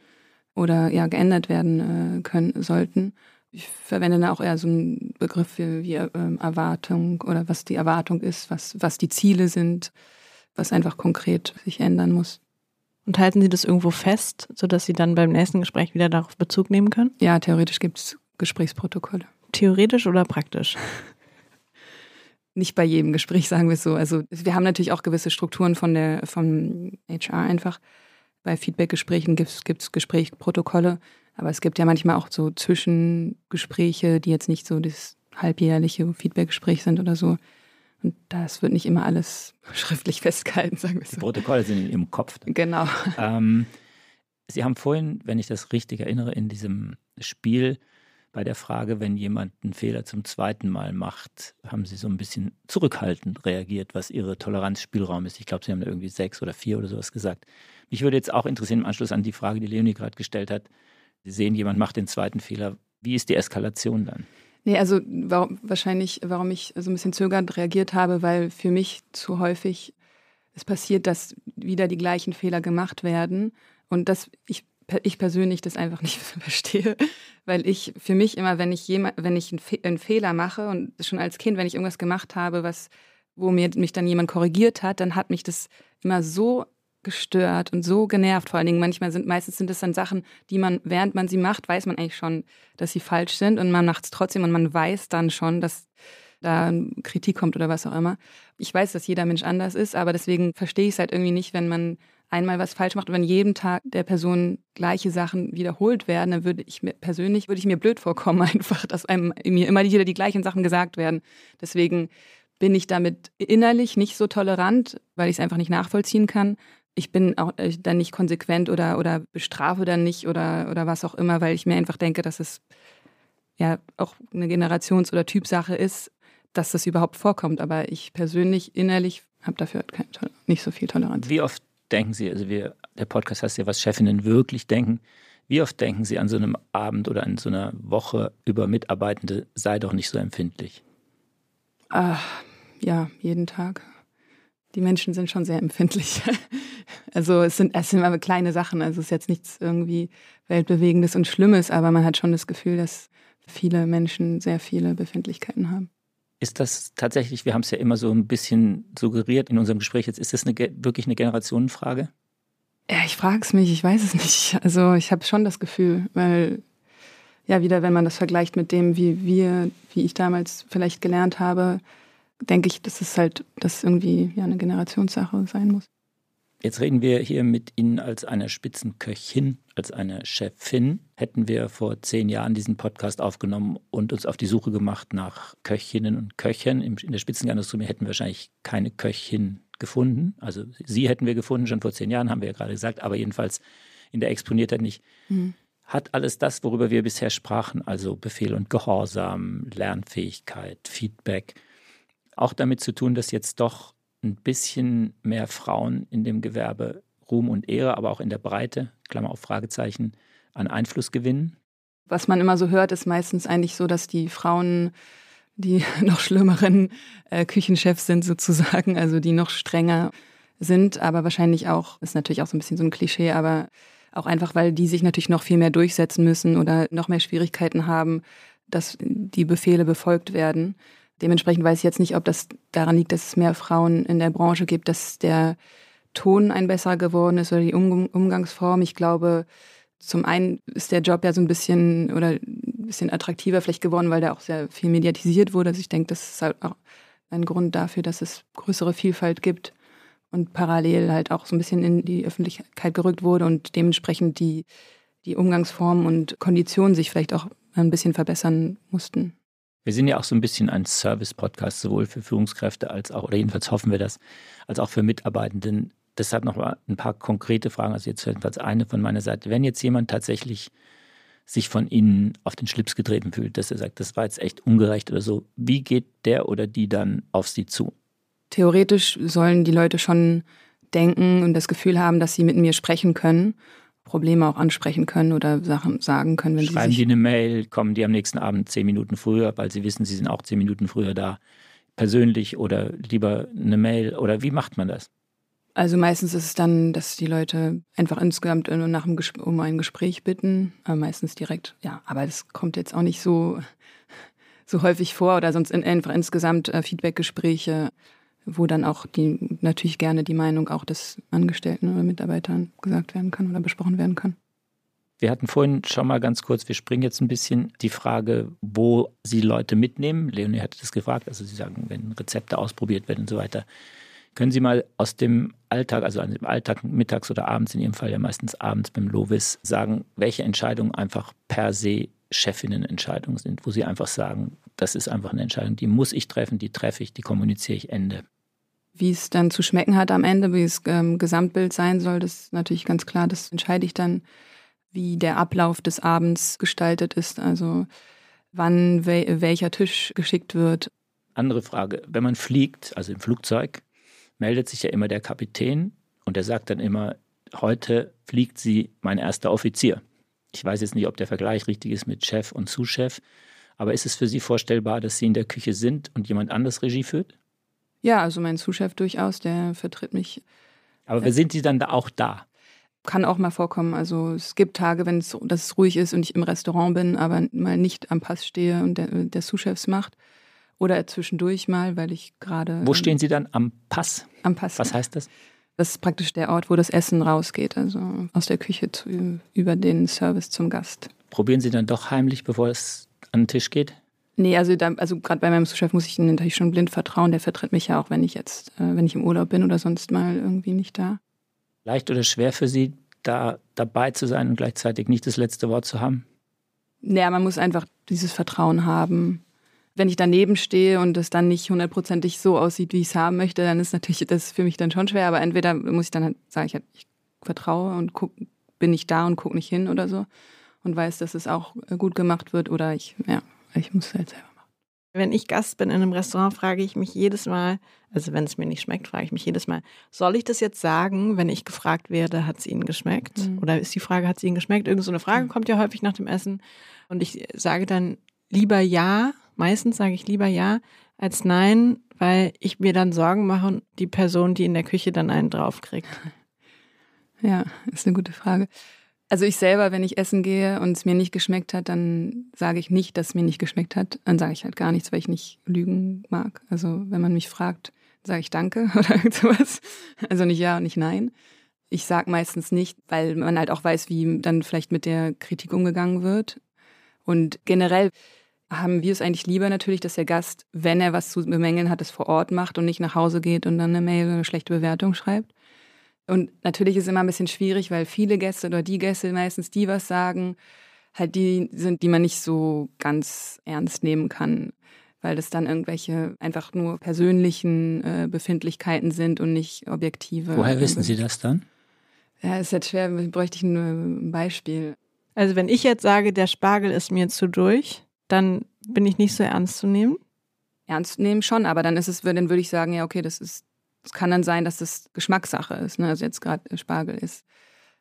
oder ja geändert werden äh, können sollten. Ich verwende dann auch eher so einen Begriff wie, wie ähm, Erwartung oder was die Erwartung ist, was, was die Ziele sind, was einfach konkret sich ändern muss. Und halten Sie das irgendwo fest, sodass Sie dann beim nächsten Gespräch wieder darauf Bezug nehmen können? Ja, theoretisch gibt es Gesprächsprotokolle. Theoretisch oder praktisch? (laughs) Nicht bei jedem Gespräch, (laughs) sagen wir es so. Also wir haben natürlich auch gewisse Strukturen von der, vom HR einfach. Bei Feedbackgesprächen gibt es Gesprächsprotokolle, aber es gibt ja manchmal auch so Zwischengespräche, die jetzt nicht so das halbjährliche Feedbackgespräch sind oder so. Und das wird nicht immer alles (laughs) schriftlich festgehalten, sagen wir so. Die Protokolle sind in Ihrem Kopf. Genau. Ähm, Sie haben vorhin, wenn ich das richtig erinnere, in diesem Spiel bei der Frage, wenn jemand einen Fehler zum zweiten Mal macht, haben Sie so ein bisschen zurückhaltend reagiert, was Ihre Toleranzspielraum ist. Ich glaube, Sie haben da irgendwie sechs oder vier oder sowas gesagt. Mich würde jetzt auch interessieren, im Anschluss an die Frage, die Leonie gerade gestellt hat, Sie sehen, jemand macht den zweiten Fehler. Wie ist die Eskalation dann? Nee, also warum, wahrscheinlich, warum ich so ein bisschen zögernd reagiert habe, weil für mich zu häufig es passiert, dass wieder die gleichen Fehler gemacht werden und dass ich, ich persönlich das einfach nicht (laughs) verstehe, weil ich für mich immer, wenn ich jemand, wenn ich einen, Fe einen Fehler mache und schon als Kind, wenn ich irgendwas gemacht habe, was wo mir mich dann jemand korrigiert hat, dann hat mich das immer so gestört und so genervt. Vor allen Dingen manchmal sind, meistens sind es dann Sachen, die man, während man sie macht, weiß man eigentlich schon, dass sie falsch sind und man macht es trotzdem und man weiß dann schon, dass da Kritik kommt oder was auch immer. Ich weiß, dass jeder Mensch anders ist, aber deswegen verstehe ich es halt irgendwie nicht, wenn man einmal was falsch macht und wenn jeden Tag der Person gleiche Sachen wiederholt werden, dann würde ich mir persönlich, würde ich mir blöd vorkommen (laughs) einfach, dass einem mir immer wieder die gleichen Sachen gesagt werden. Deswegen bin ich damit innerlich nicht so tolerant, weil ich es einfach nicht nachvollziehen kann ich bin auch äh, dann nicht konsequent oder, oder bestrafe dann nicht oder, oder was auch immer, weil ich mir einfach denke, dass es ja auch eine Generations- oder Typsache ist, dass das überhaupt vorkommt. Aber ich persönlich innerlich habe dafür kein, nicht so viel Toleranz. Wie oft denken Sie, also wir, der Podcast heißt ja, was Chefinnen wirklich denken. Wie oft denken Sie an so einem Abend oder an so einer Woche über Mitarbeitende, sei doch nicht so empfindlich? Ach, ja, jeden Tag. Die Menschen sind schon sehr empfindlich. (laughs) Also es sind, es sind aber kleine Sachen. Also es ist jetzt nichts irgendwie Weltbewegendes und Schlimmes, aber man hat schon das Gefühl, dass viele Menschen sehr viele Befindlichkeiten haben. Ist das tatsächlich, wir haben es ja immer so ein bisschen suggeriert in unserem Gespräch, jetzt ist das eine, wirklich eine Generationenfrage? Ja, ich frage es mich, ich weiß es nicht. Also ich habe schon das Gefühl, weil ja, wieder, wenn man das vergleicht mit dem, wie wir, wie ich damals vielleicht gelernt habe, denke ich, dass es halt, dass irgendwie ja eine Generationssache sein muss. Jetzt reden wir hier mit Ihnen als einer Spitzenköchin, als einer Chefin. Hätten wir vor zehn Jahren diesen Podcast aufgenommen und uns auf die Suche gemacht nach Köchinnen und Köchern in der Spitzengastronomie, hätten wir wahrscheinlich keine Köchin gefunden. Also sie hätten wir gefunden, schon vor zehn Jahren, haben wir ja gerade gesagt, aber jedenfalls in der Exponiertheit nicht. Mhm. Hat alles das, worüber wir bisher sprachen, also Befehl und Gehorsam, Lernfähigkeit, Feedback, auch damit zu tun, dass jetzt doch ein bisschen mehr Frauen in dem Gewerbe Ruhm und Ehre, aber auch in der Breite, Klammer auf Fragezeichen, an Einfluss gewinnen? Was man immer so hört, ist meistens eigentlich so, dass die Frauen die (laughs) noch schlimmeren äh, Küchenchefs sind sozusagen, also die noch strenger sind, aber wahrscheinlich auch, ist natürlich auch so ein bisschen so ein Klischee, aber Auch einfach, weil die sich natürlich noch viel mehr durchsetzen müssen oder noch mehr Schwierigkeiten haben, dass die Befehle befolgt werden. Dementsprechend weiß ich jetzt nicht, ob das daran liegt, dass es mehr Frauen in der Branche gibt, dass der Ton ein besser geworden ist oder die um Umgangsform. Ich glaube, zum einen ist der Job ja so ein bisschen oder ein bisschen attraktiver vielleicht geworden, weil der auch sehr viel mediatisiert wurde. Also ich denke, das ist halt auch ein Grund dafür, dass es größere Vielfalt gibt und parallel halt auch so ein bisschen in die Öffentlichkeit gerückt wurde und dementsprechend die, die Umgangsformen und Konditionen sich vielleicht auch ein bisschen verbessern mussten. Wir sind ja auch so ein bisschen ein Service-Podcast, sowohl für Führungskräfte als auch, oder jedenfalls hoffen wir das, als auch für Mitarbeitenden. Deshalb noch ein paar konkrete Fragen. Also jetzt jedenfalls eine von meiner Seite. Wenn jetzt jemand tatsächlich sich von Ihnen auf den Schlips getreten fühlt, dass er sagt, das war jetzt echt ungerecht oder so, wie geht der oder die dann auf Sie zu? Theoretisch sollen die Leute schon denken und das Gefühl haben, dass sie mit mir sprechen können, Probleme auch ansprechen können oder Sachen sagen können. Wenn Schreiben sie die eine Mail, kommen die am nächsten Abend zehn Minuten früher, weil sie wissen, sie sind auch zehn Minuten früher da, persönlich oder lieber eine Mail oder wie macht man das? Also meistens ist es dann, dass die Leute einfach insgesamt nach einem um ein Gespräch bitten, aber meistens direkt. Ja, aber das kommt jetzt auch nicht so, (laughs) so häufig vor oder sonst einfach insgesamt äh, Feedbackgespräche wo dann auch die natürlich gerne die Meinung auch des Angestellten oder Mitarbeitern gesagt werden kann oder besprochen werden kann. Wir hatten vorhin schon mal ganz kurz, wir springen jetzt ein bisschen, die Frage, wo Sie Leute mitnehmen. Leonie hatte das gefragt, also Sie sagen, wenn Rezepte ausprobiert werden und so weiter. Können Sie mal aus dem Alltag, also im Alltag mittags oder abends, in Ihrem Fall ja meistens abends beim Lovis, sagen, welche Entscheidungen einfach per se Chefinnenentscheidungen sind, wo Sie einfach sagen, das ist einfach eine Entscheidung, die muss ich treffen, die treffe ich, die kommuniziere ich Ende. Wie es dann zu schmecken hat am Ende, wie das ähm, Gesamtbild sein soll, das ist natürlich ganz klar. Das entscheide ich dann, wie der Ablauf des Abends gestaltet ist. Also wann wel welcher Tisch geschickt wird. Andere Frage. Wenn man fliegt, also im Flugzeug, meldet sich ja immer der Kapitän und der sagt dann immer, heute fliegt sie mein erster Offizier. Ich weiß jetzt nicht, ob der Vergleich richtig ist mit Chef und Zuschef, aber ist es für Sie vorstellbar, dass Sie in der Küche sind und jemand anders Regie führt? Ja, also mein Zuschef durchaus, der vertritt mich. Aber äh, sind Sie dann da auch da? Kann auch mal vorkommen. Also es gibt Tage, wenn es, dass es ruhig ist und ich im Restaurant bin, aber mal nicht am Pass stehe und der, der Zuschefs macht. Oder zwischendurch mal, weil ich gerade. Wo stehen Sie dann am Pass? Am Pass. Was heißt das? Das ist praktisch der Ort, wo das Essen rausgeht, also aus der Küche zu, über den Service zum Gast. Probieren Sie dann doch heimlich, bevor es an den Tisch geht? Nee, also, da, also gerade bei meinem Chef muss ich natürlich schon blind vertrauen. Der vertritt mich ja auch, wenn ich jetzt, äh, wenn ich im Urlaub bin oder sonst mal irgendwie nicht da. Leicht oder schwer für Sie, da dabei zu sein und gleichzeitig nicht das letzte Wort zu haben? Naja, man muss einfach dieses Vertrauen haben. Wenn ich daneben stehe und es dann nicht hundertprozentig so aussieht, wie ich es haben möchte, dann ist natürlich das für mich dann schon schwer. Aber entweder muss ich dann halt sagen, ich, ich vertraue und guck, bin nicht da und gucke nicht hin oder so und weiß, dass es auch gut gemacht wird oder ich, ja, ich muss es halt selber machen. Wenn ich Gast bin in einem Restaurant, frage ich mich jedes Mal, also wenn es mir nicht schmeckt, frage ich mich jedes Mal, soll ich das jetzt sagen, wenn ich gefragt werde, hat es Ihnen geschmeckt? Mhm. Oder ist die Frage, hat es Ihnen geschmeckt? Irgend so eine Frage mhm. kommt ja häufig nach dem Essen. Und ich sage dann lieber ja, meistens sage ich lieber ja, als nein, weil ich mir dann Sorgen mache und die Person, die in der Küche dann einen draufkriegt. (laughs) Ja, ist eine gute Frage. Also ich selber, wenn ich essen gehe und es mir nicht geschmeckt hat, dann sage ich nicht, dass es mir nicht geschmeckt hat. Dann sage ich halt gar nichts, weil ich nicht lügen mag. Also wenn man mich fragt, sage ich Danke (laughs) oder irgend sowas. Also nicht Ja und nicht Nein. Ich sage meistens nicht, weil man halt auch weiß, wie dann vielleicht mit der Kritik umgegangen wird. Und generell haben wir es eigentlich lieber natürlich, dass der Gast, wenn er was zu bemängeln hat, es vor Ort macht und nicht nach Hause geht und dann eine Mail oder eine schlechte Bewertung schreibt. Und natürlich ist es immer ein bisschen schwierig, weil viele Gäste oder die Gäste meistens, die was sagen, halt die sind, die man nicht so ganz ernst nehmen kann, weil das dann irgendwelche einfach nur persönlichen äh, Befindlichkeiten sind und nicht objektive. Woher wissen Sie das dann? Ja, ist jetzt schwer, bräuchte ich ein Beispiel. Also wenn ich jetzt sage, der Spargel ist mir zu durch, dann bin ich nicht so ernst zu nehmen? Ernst nehmen schon, aber dann ist es, dann würde ich sagen, ja, okay, das ist es kann dann sein, dass das Geschmackssache ist. Ne? Also jetzt gerade Spargel ist.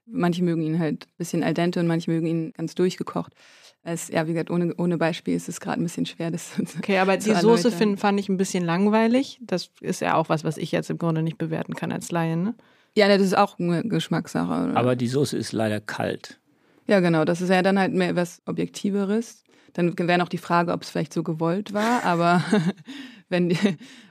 Manche mögen ihn halt ein bisschen al dente und manche mögen ihn ganz durchgekocht. Es, ja, wie gesagt, ohne, ohne Beispiel ist es gerade ein bisschen schwer, das (laughs) Okay, aber die Soße find, fand ich ein bisschen langweilig. Das ist ja auch was, was ich jetzt im Grunde nicht bewerten kann als Laien. Ne? Ja, das ist auch eine Geschmackssache. Aber die Soße ist leider kalt. Ja, genau. Das ist ja dann halt mehr was Objektiveres. Dann wäre noch die Frage, ob es vielleicht so gewollt war, aber (laughs) wenn die,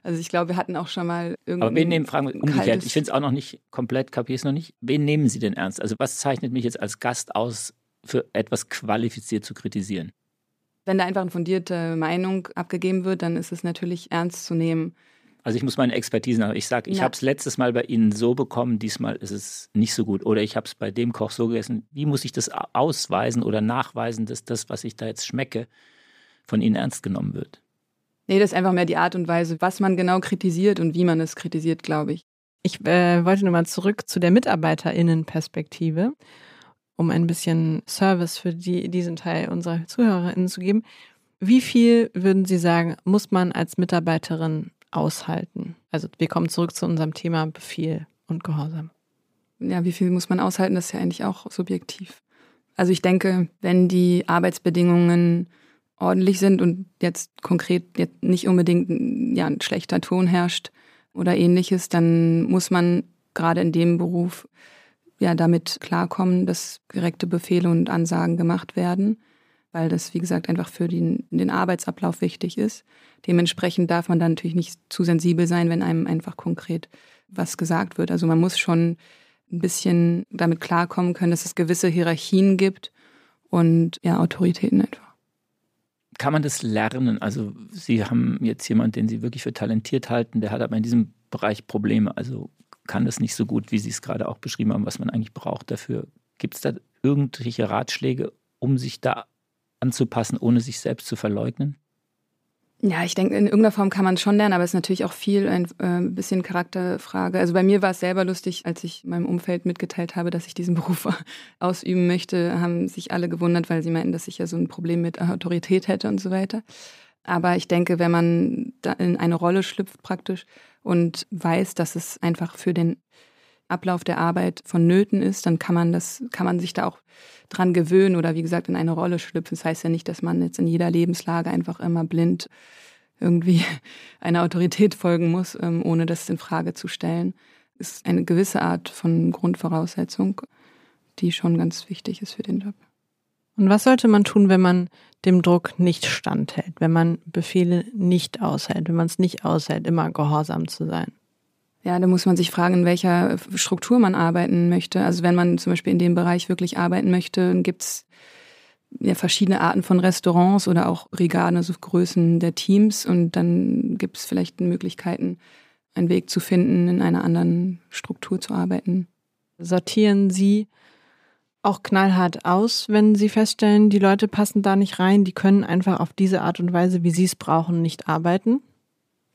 also ich glaube, wir hatten auch schon mal irgendwie. Aber wen nehmen, fragen wir umgekehrt, ich finde es auch noch nicht komplett, kapiere es noch nicht. Wen nehmen Sie denn ernst? Also was zeichnet mich jetzt als Gast aus, für etwas qualifiziert zu kritisieren? Wenn da einfach eine fundierte Meinung abgegeben wird, dann ist es natürlich ernst zu nehmen. Also ich muss meine Expertise nach. Ich sage, ich ja. habe es letztes Mal bei Ihnen so bekommen, diesmal ist es nicht so gut. Oder ich habe es bei dem Koch so gegessen. Wie muss ich das ausweisen oder nachweisen, dass das, was ich da jetzt schmecke, von Ihnen ernst genommen wird? Nee, das ist einfach mehr die Art und Weise, was man genau kritisiert und wie man es kritisiert, glaube ich. Ich äh, wollte nochmal zurück zu der MitarbeiterInnen-Perspektive, um ein bisschen Service für die, diesen Teil unserer ZuhörerInnen zu geben. Wie viel würden Sie sagen, muss man als Mitarbeiterin aushalten? Also wir kommen zurück zu unserem Thema Befehl und Gehorsam. Ja, wie viel muss man aushalten? Das ist ja eigentlich auch subjektiv. Also ich denke, wenn die Arbeitsbedingungen ordentlich sind und jetzt konkret jetzt nicht unbedingt ja, ein schlechter Ton herrscht oder ähnliches, dann muss man gerade in dem Beruf ja damit klarkommen, dass direkte Befehle und Ansagen gemacht werden weil das, wie gesagt, einfach für den, den Arbeitsablauf wichtig ist. Dementsprechend darf man dann natürlich nicht zu sensibel sein, wenn einem einfach konkret was gesagt wird. Also man muss schon ein bisschen damit klarkommen können, dass es gewisse Hierarchien gibt und ja, Autoritäten einfach. Kann man das lernen? Also Sie haben jetzt jemanden, den Sie wirklich für talentiert halten, der hat aber in diesem Bereich Probleme. Also kann das nicht so gut, wie Sie es gerade auch beschrieben haben, was man eigentlich braucht dafür. Gibt es da irgendwelche Ratschläge, um sich da anzupassen, ohne sich selbst zu verleugnen? Ja, ich denke, in irgendeiner Form kann man es schon lernen, aber es ist natürlich auch viel ein äh, bisschen Charakterfrage. Also bei mir war es selber lustig, als ich meinem Umfeld mitgeteilt habe, dass ich diesen (laughs) Beruf ausüben möchte, haben sich alle gewundert, weil sie meinten, dass ich ja so ein Problem mit Autorität hätte und so weiter. Aber ich denke, wenn man da in eine Rolle schlüpft praktisch und weiß, dass es einfach für den Ablauf der Arbeit vonnöten ist, dann kann man das, kann man sich da auch dran gewöhnen oder wie gesagt in eine Rolle schlüpfen. Das heißt ja nicht, dass man jetzt in jeder Lebenslage einfach immer blind irgendwie (laughs) einer Autorität folgen muss, ähm, ohne das in Frage zu stellen. Ist eine gewisse Art von Grundvoraussetzung, die schon ganz wichtig ist für den Job. Und was sollte man tun, wenn man dem Druck nicht standhält, wenn man Befehle nicht aushält, wenn man es nicht aushält, immer gehorsam zu sein? Ja, da muss man sich fragen, in welcher Struktur man arbeiten möchte. Also wenn man zum Beispiel in dem Bereich wirklich arbeiten möchte, gibt es ja verschiedene Arten von Restaurants oder auch Brigaden, also Größen der Teams. Und dann gibt es vielleicht Möglichkeiten, einen Weg zu finden, in einer anderen Struktur zu arbeiten. Sortieren Sie auch knallhart aus, wenn Sie feststellen, die Leute passen da nicht rein, die können einfach auf diese Art und Weise, wie Sie es brauchen, nicht arbeiten?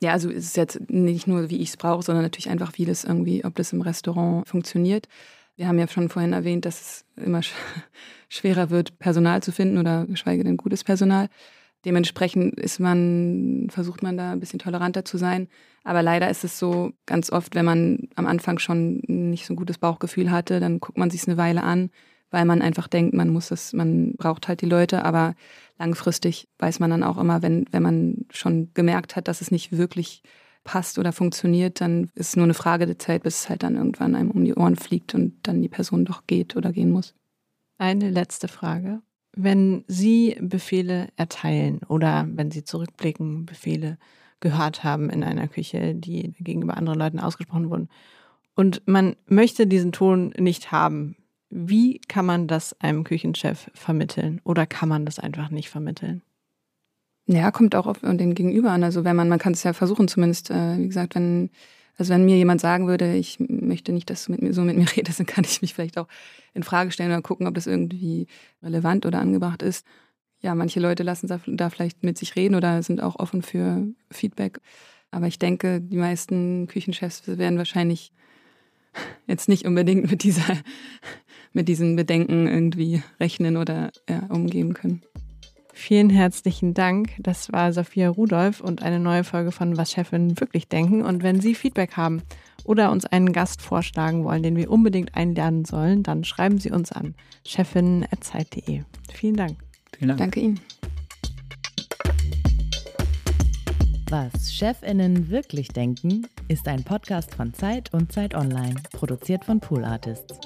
Ja, also es ist jetzt nicht nur, wie ich es brauche, sondern natürlich einfach, wie das irgendwie, ob das im Restaurant funktioniert. Wir haben ja schon vorhin erwähnt, dass es immer (laughs) schwerer wird, Personal zu finden oder geschweige denn gutes Personal. Dementsprechend ist man, versucht man da ein bisschen toleranter zu sein. Aber leider ist es so, ganz oft, wenn man am Anfang schon nicht so ein gutes Bauchgefühl hatte, dann guckt man sich eine Weile an, weil man einfach denkt, man muss das, man braucht halt die Leute, aber langfristig weiß man dann auch immer, wenn, wenn man schon gemerkt hat, dass es nicht wirklich passt oder funktioniert, dann ist es nur eine Frage der Zeit, bis es halt dann irgendwann einem um die Ohren fliegt und dann die Person doch geht oder gehen muss. Eine letzte Frage. Wenn Sie Befehle erteilen oder wenn Sie zurückblicken, Befehle gehört haben in einer Küche, die gegenüber anderen Leuten ausgesprochen wurden, und man möchte diesen Ton nicht haben, wie kann man das einem Küchenchef vermitteln oder kann man das einfach nicht vermitteln? Ja, kommt auch auf den Gegenüber an. Also wenn man, man kann es ja versuchen, zumindest, äh, wie gesagt, wenn, also wenn mir jemand sagen würde, ich möchte nicht, dass du mit mir so mit mir (laughs) redest, dann kann ich mich vielleicht auch in Frage stellen oder gucken, ob das irgendwie relevant oder angebracht ist. Ja, manche Leute lassen da vielleicht mit sich reden oder sind auch offen für Feedback. Aber ich denke, die meisten Küchenchefs werden wahrscheinlich (laughs) jetzt nicht unbedingt mit dieser mit diesen Bedenken irgendwie rechnen oder ja, umgehen können. Vielen herzlichen Dank. Das war Sophia Rudolph und eine neue Folge von Was Chefin wirklich denken. Und wenn Sie Feedback haben oder uns einen Gast vorschlagen wollen, den wir unbedingt einladen sollen, dann schreiben Sie uns an chefin.zeit.de. Vielen Dank. Vielen Dank. Danke Ihnen. Was Chefinnen wirklich denken, ist ein Podcast von Zeit und Zeit Online, produziert von Pool Artists.